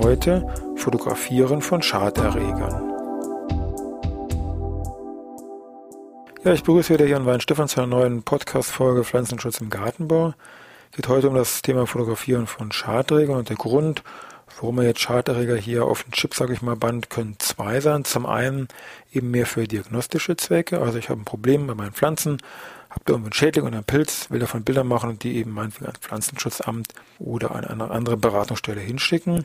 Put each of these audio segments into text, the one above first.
Heute Fotografieren von Schaderregern. Ja, ich begrüße wieder Jan Weinstefan zu einer neuen Podcast-Folge Pflanzenschutz im Gartenbau. Es geht heute um das Thema Fotografieren von Schaderregern und der Grund, warum wir jetzt Schaderreger hier auf den Chip, sage ich mal, band, können zwei sein. Zum einen eben mehr für diagnostische Zwecke, also ich habe ein Problem bei meinen Pflanzen, habe da irgendwo einen Schädling und einen Pilz, will davon Bilder machen und die eben meinetwegen ans Pflanzenschutzamt oder an eine andere Beratungsstelle hinschicken.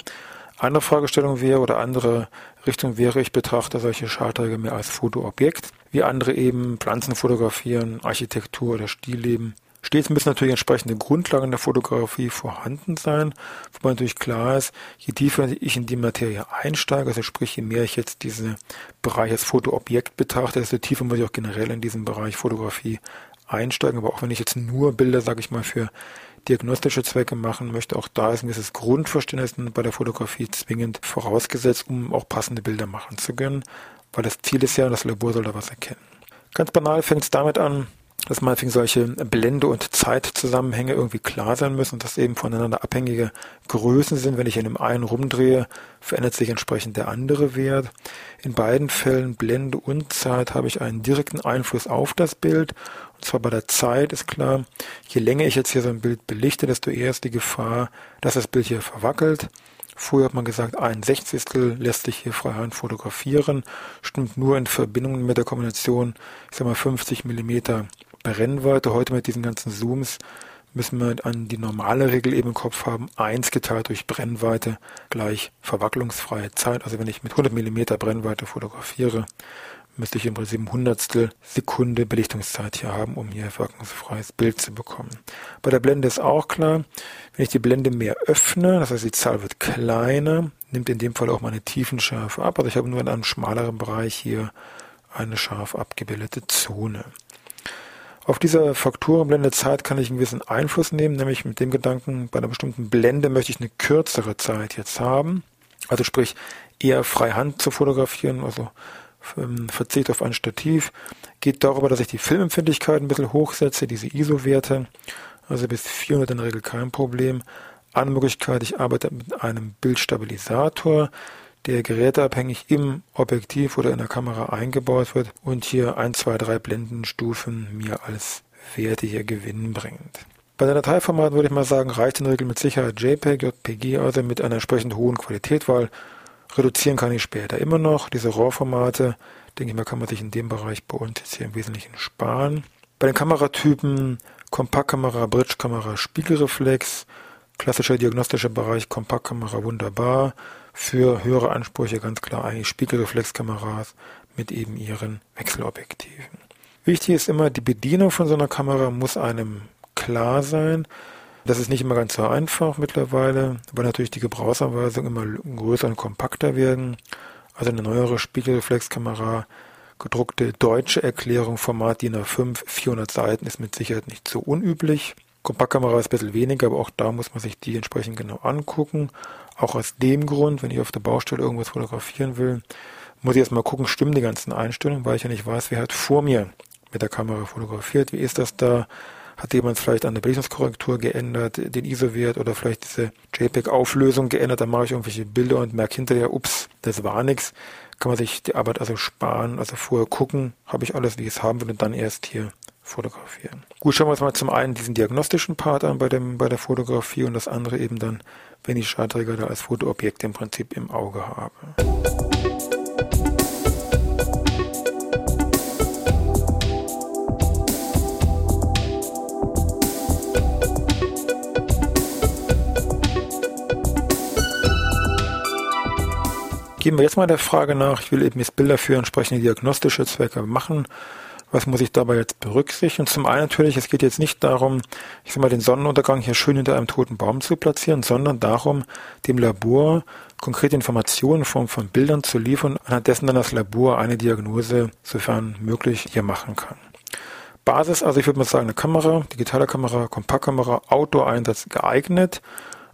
Andere Fragestellung wäre oder andere Richtung wäre, ich betrachte solche Schadträger mehr als Fotoobjekt, wie andere eben Pflanzen fotografieren, Architektur oder Stillleben. Stets müssen natürlich entsprechende Grundlagen der Fotografie vorhanden sein, wobei natürlich klar ist, je tiefer ich in die Materie einsteige, also sprich, je mehr ich jetzt diesen Bereich als Fotoobjekt betrachte, desto tiefer muss ich auch generell in diesem Bereich Fotografie einsteigen. Aber auch wenn ich jetzt nur Bilder, sage ich mal, für diagnostische Zwecke machen möchte, auch da ist ein gewisses Grundverständnis bei der Fotografie zwingend vorausgesetzt, um auch passende Bilder machen zu können, weil das Ziel ist ja, das Labor soll da was erkennen. Ganz banal fängt es damit an, dass manchmal solche Blende- und Zeitzusammenhänge irgendwie klar sein müssen und dass eben voneinander abhängige Größen sind. Wenn ich in dem einen rumdrehe, verändert sich entsprechend der andere Wert. In beiden Fällen Blende und Zeit habe ich einen direkten Einfluss auf das Bild. Und zwar bei der Zeit ist klar, je länger ich jetzt hier so ein Bild belichte, desto eher ist die Gefahr, dass das Bild hier verwackelt. Früher hat man gesagt, ein Sechzigstel lässt sich hier freihand fotografieren, stimmt nur in Verbindung mit der Kombination, ich sag mal 50 Millimeter Brennweite. Heute mit diesen ganzen Zooms müssen wir an die normale Regel eben im Kopf haben. Eins geteilt durch Brennweite gleich verwacklungsfreie Zeit. Also wenn ich mit 100 Millimeter Brennweite fotografiere, müsste ich im Prinzip ein Hundertstel Sekunde Belichtungszeit hier haben, um hier wirkungsfreies Bild zu bekommen. Bei der Blende ist auch klar, wenn ich die Blende mehr öffne, das heißt die Zahl wird kleiner, nimmt in dem Fall auch meine Tiefenschärfe ab. Also ich habe nur in einem schmaleren Bereich hier eine scharf abgebildete Zone. Auf dieser Faktorenblendezeit kann ich einen gewissen Einfluss nehmen, nämlich mit dem Gedanken, bei einer bestimmten Blende möchte ich eine kürzere Zeit jetzt haben. Also sprich, eher freihand zu fotografieren, also ähm, Verzicht auf ein Stativ, geht darüber, dass ich die Filmempfindlichkeit ein bisschen hochsetze, diese ISO-Werte, also bis 400 in der Regel kein Problem. Anmöglichkeit, ich arbeite mit einem Bildstabilisator, der geräteabhängig im Objektiv oder in der Kamera eingebaut wird und hier ein, zwei, drei Blendenstufen mir als Werte hier gewinnen bringt. Bei der Dateiformat würde ich mal sagen, reicht in der Regel mit Sicherheit JPEG, JPG, also mit einer entsprechend hohen Qualität, weil reduzieren kann ich später immer noch. Diese RAW-Formate, denke ich mal, kann man sich in dem Bereich bei uns jetzt hier im Wesentlichen sparen. Bei den Kameratypen Kompaktkamera, Bridgekamera, Spiegelreflex, klassischer diagnostischer Bereich Kompaktkamera wunderbar, für höhere Ansprüche ganz klar eigentlich Spiegelreflexkameras mit eben ihren Wechselobjektiven. Wichtig ist immer, die Bedienung von so einer Kamera muss einem klar sein. Das ist nicht immer ganz so einfach mittlerweile, weil natürlich die Gebrauchsanweisungen immer größer und kompakter werden. Also eine neuere Spiegelreflexkamera, gedruckte deutsche Erklärung, Format DIN A5, 400 Seiten, ist mit Sicherheit nicht so unüblich. Kompaktkamera ist ein bisschen weniger, aber auch da muss man sich die entsprechend genau angucken. Auch aus dem Grund, wenn ich auf der Baustelle irgendwas fotografieren will, muss ich erstmal gucken, stimmen die ganzen Einstellungen, weil ich ja nicht weiß, wer hat vor mir mit der Kamera fotografiert. Wie ist das da? Hat jemand vielleicht an der Belichtungskorrektur geändert, den ISO-Wert oder vielleicht diese JPEG-Auflösung geändert? Dann mache ich irgendwelche Bilder und merke hinterher, ups, das war nichts. Kann man sich die Arbeit also sparen, also vorher gucken, habe ich alles, wie ich es haben und dann erst hier fotografieren. Gut, schauen wir uns mal zum einen diesen diagnostischen Part an bei, dem, bei der Fotografie und das andere eben dann, wenn ich Schadträger da als Fotoobjekt im Prinzip im Auge habe. Gehen wir jetzt mal der Frage nach, ich will eben jetzt Bilder für entsprechende diagnostische Zwecke machen was muss ich dabei jetzt berücksichtigen? Zum einen natürlich, es geht jetzt nicht darum, ich sag mal, den Sonnenuntergang hier schön hinter einem toten Baum zu platzieren, sondern darum, dem Labor konkrete Informationen in Form von Bildern zu liefern, anhand dessen dann das Labor eine Diagnose, sofern möglich, hier machen kann. Basis, also ich würde mal sagen, eine Kamera, digitale Kamera, Kompaktkamera, Outdoor-Einsatz geeignet.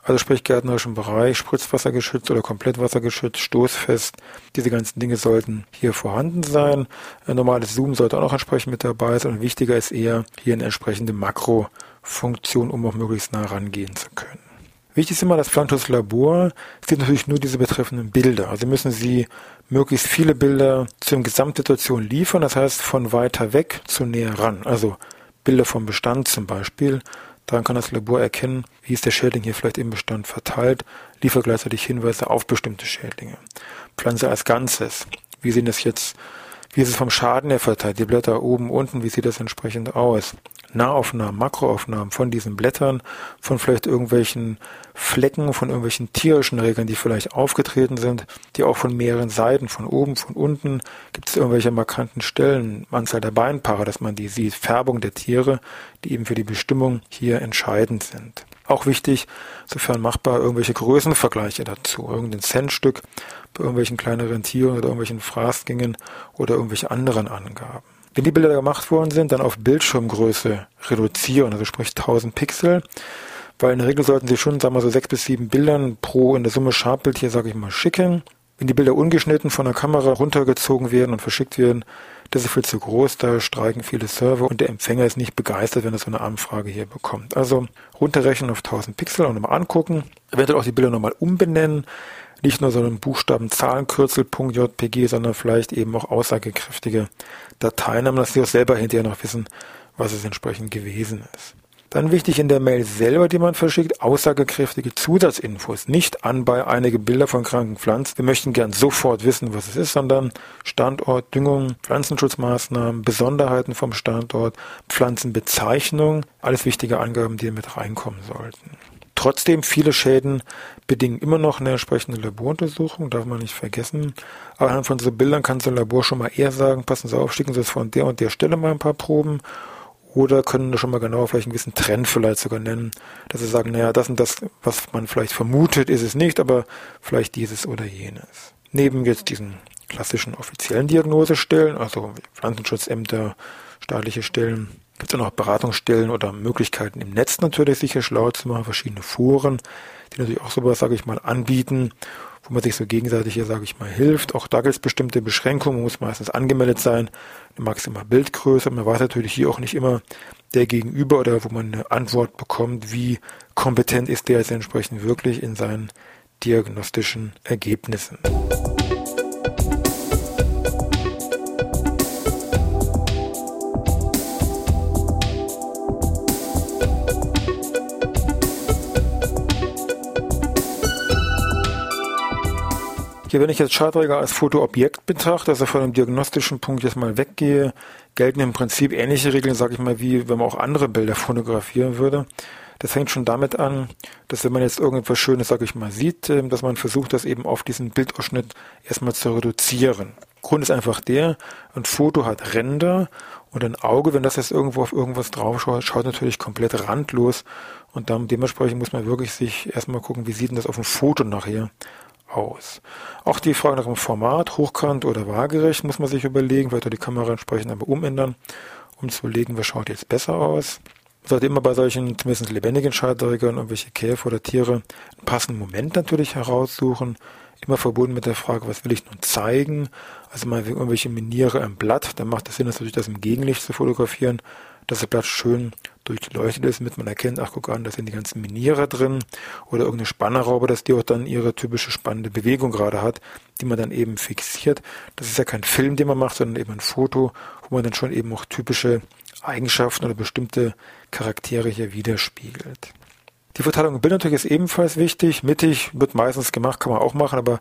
Also sprich gärtnerischen Bereich, Spritzwassergeschützt oder Komplettwassergeschützt, stoßfest. Diese ganzen Dinge sollten hier vorhanden sein. Ein normales Zoom sollte auch noch entsprechend mit dabei sein. Und wichtiger ist eher hier eine entsprechende Makrofunktion, um auch möglichst nah rangehen zu können. Wichtig ist immer, das Labor sieht natürlich nur diese betreffenden Bilder. Also müssen Sie möglichst viele Bilder zur Gesamtsituation liefern, das heißt von weiter weg zu näher ran. Also Bilder vom Bestand zum Beispiel. Daran kann das Labor erkennen, wie ist der Schädling hier vielleicht im Bestand verteilt, liefert gleichzeitig Hinweise auf bestimmte Schädlinge. Pflanze als Ganzes. Wie sehen das jetzt, wie ist es vom Schaden her verteilt? Die Blätter oben, unten, wie sieht das entsprechend aus? Nahaufnahmen, Makroaufnahmen von diesen Blättern, von vielleicht irgendwelchen Flecken, von irgendwelchen tierischen Regeln, die vielleicht aufgetreten sind, die auch von mehreren Seiten, von oben, von unten, gibt es irgendwelche markanten Stellen, Anzahl der Beinpaare, dass man die sieht, Färbung der Tiere, die eben für die Bestimmung hier entscheidend sind. Auch wichtig, sofern machbar, irgendwelche Größenvergleiche dazu, irgendein Centstück bei irgendwelchen kleineren Tieren oder irgendwelchen Fraßgängen oder irgendwelche anderen Angaben. Wenn die Bilder gemacht worden sind, dann auf Bildschirmgröße reduzieren, also sprich 1000 Pixel, weil in der Regel sollten Sie schon, sagen wir so, sechs bis sieben Bildern pro in der Summe Scharbbild hier, sage ich mal, schicken. Wenn die Bilder ungeschnitten von der Kamera runtergezogen werden und verschickt werden, das ist viel zu groß, da streiken viele Server und der Empfänger ist nicht begeistert, wenn er so eine Anfrage hier bekommt. Also runterrechnen auf 1000 Pixel und nochmal angucken, eventuell auch die Bilder nochmal umbenennen, nicht nur so einen Buchstaben Zahlenkürzel sondern vielleicht eben auch aussagekräftige Dateien haben, dass sie auch selber hinterher noch wissen, was es entsprechend gewesen ist. Dann wichtig in der Mail selber, die man verschickt, aussagekräftige Zusatzinfos. Nicht an bei einige Bilder von kranken Pflanzen. Wir möchten gern sofort wissen, was es ist, sondern Standort, Düngung, Pflanzenschutzmaßnahmen, Besonderheiten vom Standort, Pflanzenbezeichnung, alles wichtige Angaben, die mit reinkommen sollten. Trotzdem, viele Schäden bedingen immer noch eine entsprechende Laboruntersuchung, darf man nicht vergessen. Aber anhand von so Bildern kann so ein Labor schon mal eher sagen, passen Sie auf, schicken Sie es von der und der Stelle mal ein paar Proben. Oder können schon mal genau vielleicht einen gewissen Trend vielleicht sogar nennen, dass sie sagen, naja, das und das, was man vielleicht vermutet, ist es nicht, aber vielleicht dieses oder jenes. Neben jetzt diesen klassischen offiziellen Diagnosestellen, also Pflanzenschutzämter, staatliche Stellen, gibt es auch noch Beratungsstellen oder Möglichkeiten im Netz natürlich sicher schlau zu machen, verschiedene Foren, die natürlich auch sowas, sage ich mal, anbieten, wo man sich so gegenseitig hier, sage ich mal, hilft. Auch da gibt es bestimmte Beschränkungen, man muss meistens angemeldet sein, eine maximale Bildgröße. Man weiß natürlich hier auch nicht immer der Gegenüber oder wo man eine Antwort bekommt, wie kompetent ist der jetzt entsprechend wirklich in seinen diagnostischen Ergebnissen. Hier, wenn ich jetzt Chartträger als Fotoobjekt betrachte, also von dem diagnostischen Punkt jetzt mal weggehe, gelten im Prinzip ähnliche Regeln, sage ich mal, wie wenn man auch andere Bilder fotografieren würde. Das fängt schon damit an, dass wenn man jetzt irgendetwas Schönes, sage ich mal, sieht, ähm, dass man versucht, das eben auf diesen Bildausschnitt erstmal zu reduzieren. Grund ist einfach der, ein Foto hat Ränder und ein Auge, wenn das jetzt irgendwo auf irgendwas draufschaut, schaut natürlich komplett randlos und dann dementsprechend muss man wirklich sich erstmal gucken, wie sieht denn das auf dem Foto nachher aus. Auch die Frage nach dem Format, hochkant oder waagerecht, muss man sich überlegen, vielleicht die Kamera entsprechend aber umändern, um zu überlegen, was schaut jetzt besser aus. Man sollte immer bei solchen, zumindest lebendigen Schallträgern, irgendwelche Käfer oder Tiere, einen passenden Moment natürlich heraussuchen. Immer verbunden mit der Frage, was will ich nun zeigen? Also mal irgendwelche Miniere im Blatt, dann macht es Sinn, natürlich das im Gegenlicht zu fotografieren dass der Platz schön durchleuchtet ist, damit man erkennt, ach guck an, da sind die ganzen Minierer drin oder irgendeine Spannerraube, dass die auch dann ihre typische spannende Bewegung gerade hat, die man dann eben fixiert. Das ist ja kein Film, den man macht, sondern eben ein Foto, wo man dann schon eben auch typische Eigenschaften oder bestimmte Charaktere hier widerspiegelt. Die Verteilung im Bild natürlich ist ebenfalls wichtig. Mittig wird meistens gemacht, kann man auch machen, aber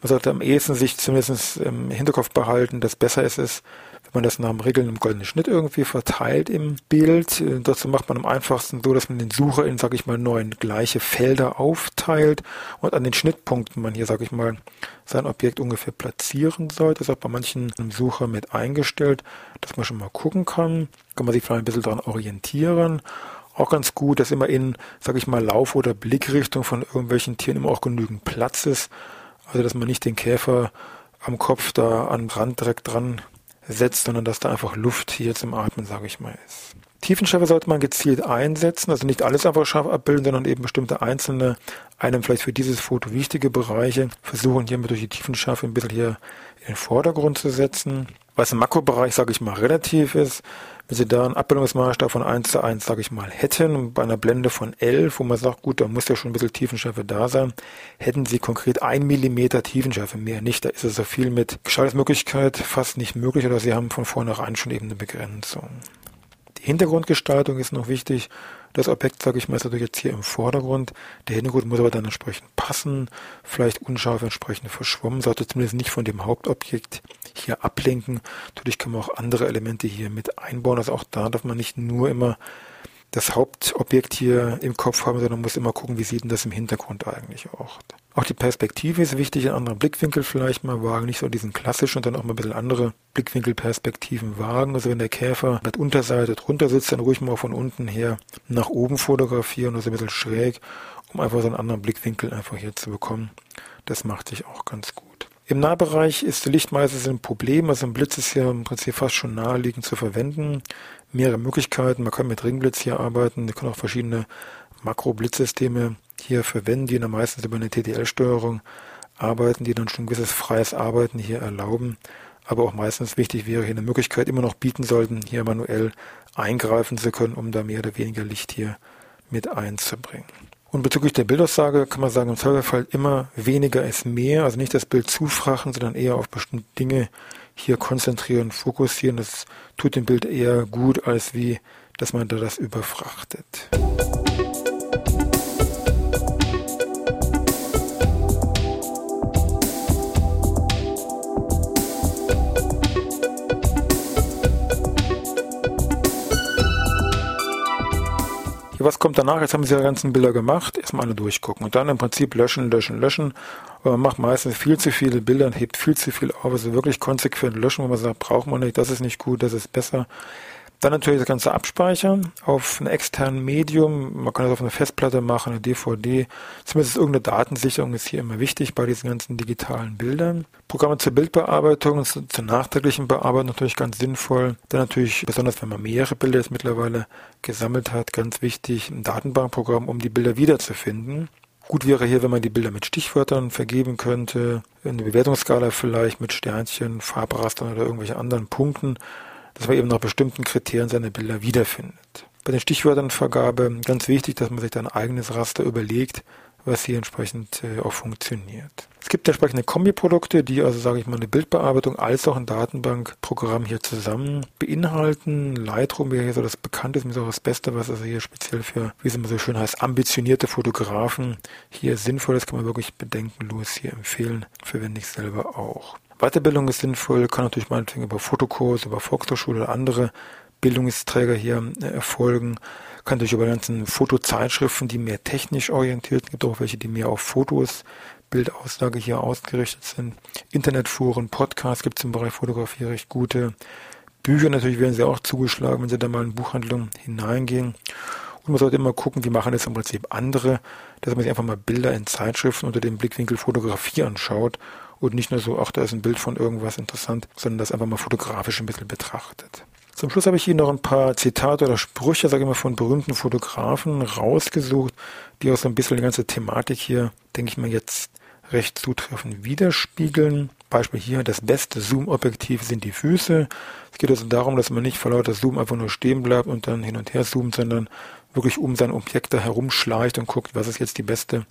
man sollte am ehesten sich zumindest im Hinterkopf behalten, dass besser ist es, wenn man das nach dem Regeln im goldenen Schnitt irgendwie verteilt im Bild. Äh, dazu macht man am einfachsten so, dass man den Sucher in, sag ich mal, neun gleiche Felder aufteilt und an den Schnittpunkten man hier, sag ich mal, sein Objekt ungefähr platzieren sollte. Das ist auch bei manchen im Sucher mit eingestellt, dass man schon mal gucken kann. Kann man sich vielleicht ein bisschen daran orientieren auch ganz gut, dass immer in, sag ich mal, Lauf- oder Blickrichtung von irgendwelchen Tieren immer auch genügend Platz ist. Also dass man nicht den Käfer am Kopf da den Rand direkt dran setzt, sondern dass da einfach Luft hier zum Atmen, sage ich mal, ist. Tiefenschärfe sollte man gezielt einsetzen, also nicht alles einfach scharf abbilden, sondern eben bestimmte einzelne, einem vielleicht für dieses Foto wichtige Bereiche versuchen hier mit durch die Tiefenschärfe ein bisschen hier in den Vordergrund zu setzen. Was im Makrobereich, sage ich mal, relativ ist, wenn Sie da einen Abbildungsmaßstab von 1 zu 1, sage ich mal, hätten, bei einer Blende von 11, wo man sagt, gut, da muss ja schon ein bisschen Tiefenschärfe da sein, hätten Sie konkret 1 mm Tiefenschärfe mehr nicht. Da ist es so viel mit Gestaltungsmöglichkeit fast nicht möglich oder Sie haben von vornherein schon eben eine Begrenzung. Die Hintergrundgestaltung ist noch wichtig. Das Objekt, sage ich mal, ist natürlich jetzt hier im Vordergrund. Der Hintergrund muss aber dann entsprechend passen, vielleicht unscharf entsprechend verschwommen, sollte zumindest nicht von dem Hauptobjekt hier ablenken. Natürlich kann man auch andere Elemente hier mit einbauen. Also auch da darf man nicht nur immer das Hauptobjekt hier im Kopf haben, sondern muss immer gucken, wie sieht denn das im Hintergrund eigentlich auch. Auch die Perspektive ist wichtig, einen anderen Blickwinkel vielleicht mal wagen, nicht so diesen klassischen und dann auch mal ein bisschen andere Blickwinkelperspektiven wagen. Also wenn der Käfer mit Unterseite drunter sitzt, dann ruhig mal von unten her nach oben fotografieren, also ein bisschen schräg, um einfach so einen anderen Blickwinkel einfach hier zu bekommen. Das macht sich auch ganz gut. Im Nahbereich ist Licht meistens ein Problem, also ein Blitz ist ja im Prinzip fast schon naheliegend zu verwenden. Mehrere Möglichkeiten, man kann mit Ringblitz hier arbeiten, man kann auch verschiedene Makro-Blitzsysteme hier verwenden, die dann meistens über eine TTL-Steuerung arbeiten, die dann schon ein gewisses freies Arbeiten hier erlauben. Aber auch meistens wichtig wäre hier eine Möglichkeit immer noch bieten sollten, hier manuell eingreifen zu können, um da mehr oder weniger Licht hier mit einzubringen. Und bezüglich der Bildaussage kann man sagen, im Zweifelsfall immer weniger ist mehr, also nicht das Bild zufrachen, sondern eher auf bestimmte Dinge hier konzentrieren, fokussieren. Das tut dem Bild eher gut, als wie, dass man da das überfrachtet. Was kommt danach? Jetzt haben Sie die ganzen Bilder gemacht, erstmal alle durchgucken und dann im Prinzip löschen, löschen, löschen. Aber man macht meistens viel zu viele Bilder und hebt viel zu viel auf. Also wirklich konsequent löschen, wo man sagt, braucht man nicht, das ist nicht gut, das ist besser. Dann natürlich das Ganze abspeichern auf einem externen Medium. Man kann das auf eine Festplatte machen, eine DVD. Zumindest irgendeine Datensicherung ist hier immer wichtig bei diesen ganzen digitalen Bildern. Programme zur Bildbearbeitung und zur nachträglichen Bearbeitung natürlich ganz sinnvoll. Dann natürlich, besonders wenn man mehrere Bilder jetzt mittlerweile gesammelt hat, ganz wichtig, ein Datenbankprogramm, um die Bilder wiederzufinden. Gut wäre hier, wenn man die Bilder mit Stichwörtern vergeben könnte, eine Bewertungsskala vielleicht mit Sternchen, Farbrastern oder irgendwelchen anderen Punkten dass man eben nach bestimmten Kriterien seine Bilder wiederfindet. Bei den Stichwörternvergabe ganz wichtig, dass man sich da ein eigenes Raster überlegt, was hier entsprechend äh, auch funktioniert. Es gibt entsprechende Kombiprodukte, die also, sage ich mal, eine Bildbearbeitung als auch ein Datenbankprogramm hier zusammen beinhalten. Lightroom wäre hier so das bekannteste, ist auch das Beste, was also hier speziell für, wie es immer so schön heißt, ambitionierte Fotografen hier sinnvoll ist, kann man wirklich bedenkenlos hier empfehlen, verwende ich selber auch. Weiterbildung ist sinnvoll, kann natürlich meinetwegen über Fotokurs, über Volkshochschule oder andere Bildungsträger hier äh, erfolgen. Kann natürlich über ganzen Fotozeitschriften, die mehr technisch orientiert sind, gibt auch welche, die mehr auf Fotos, Bildaussage hier ausgerichtet sind. Internetforen, Podcasts gibt es im Bereich Fotografie recht gute. Bücher natürlich werden sie auch zugeschlagen, wenn sie da mal in Buchhandlung hineingehen. Und man sollte immer gucken, wie machen das im Prinzip andere, dass man sich einfach mal Bilder in Zeitschriften unter dem Blickwinkel Fotografie anschaut und nicht nur so, ach, da ist ein Bild von irgendwas interessant, sondern das einfach mal fotografisch ein bisschen betrachtet. Zum Schluss habe ich hier noch ein paar Zitate oder Sprüche, sage ich mal, von berühmten Fotografen rausgesucht, die auch so ein bisschen die ganze Thematik hier, denke ich mal, jetzt recht zutreffend widerspiegeln. Beispiel hier, das beste Zoom-Objektiv sind die Füße. Es geht also darum, dass man nicht vor lauter Zoom einfach nur stehen bleibt und dann hin und her zoomt, sondern wirklich um sein Objekt da herumschleicht und guckt, was ist jetzt die beste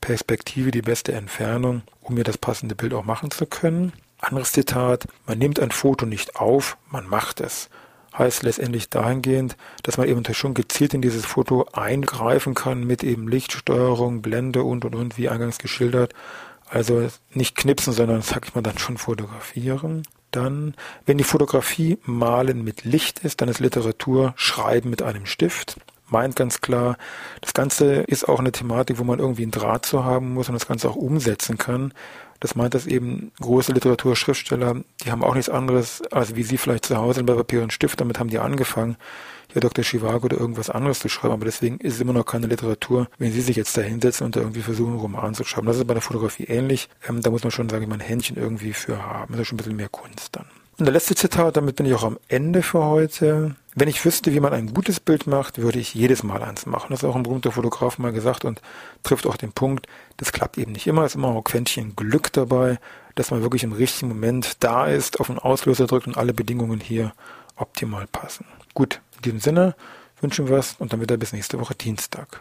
Perspektive, die beste Entfernung, um mir das passende Bild auch machen zu können. Anderes Zitat, man nimmt ein Foto nicht auf, man macht es. Heißt letztendlich dahingehend, dass man eben schon gezielt in dieses Foto eingreifen kann mit eben Lichtsteuerung, Blende und und und, wie eingangs geschildert. Also nicht knipsen, sondern, sag ich mal, dann schon fotografieren. Dann, wenn die Fotografie Malen mit Licht ist, dann ist Literatur Schreiben mit einem Stift meint ganz klar, das Ganze ist auch eine Thematik, wo man irgendwie einen Draht zu haben muss und das Ganze auch umsetzen kann. Das meint, dass eben große Literaturschriftsteller, die haben auch nichts anderes, als wie sie vielleicht zu Hause bei Papier und Stift, damit haben die angefangen, ja Dr. Chivago oder irgendwas anderes zu schreiben, aber deswegen ist es immer noch keine Literatur, wenn sie sich jetzt da hinsetzen und da irgendwie versuchen, einen Roman zu schreiben. Das ist bei der Fotografie ähnlich. Ähm, da muss man schon sagen, man ein Händchen irgendwie für haben. Das ist schon ein bisschen mehr Kunst dann. Und der letzte Zitat, damit bin ich auch am Ende für heute. Wenn ich wüsste, wie man ein gutes Bild macht, würde ich jedes Mal eins machen. Das ist auch ein berühmter Fotograf mal gesagt und trifft auch den Punkt, das klappt eben nicht immer. Es ist immer auch Quäntchen Glück dabei, dass man wirklich im richtigen Moment da ist, auf den Auslöser drückt und alle Bedingungen hier optimal passen. Gut, in diesem Sinne wünschen wir es und dann wieder bis nächste Woche Dienstag.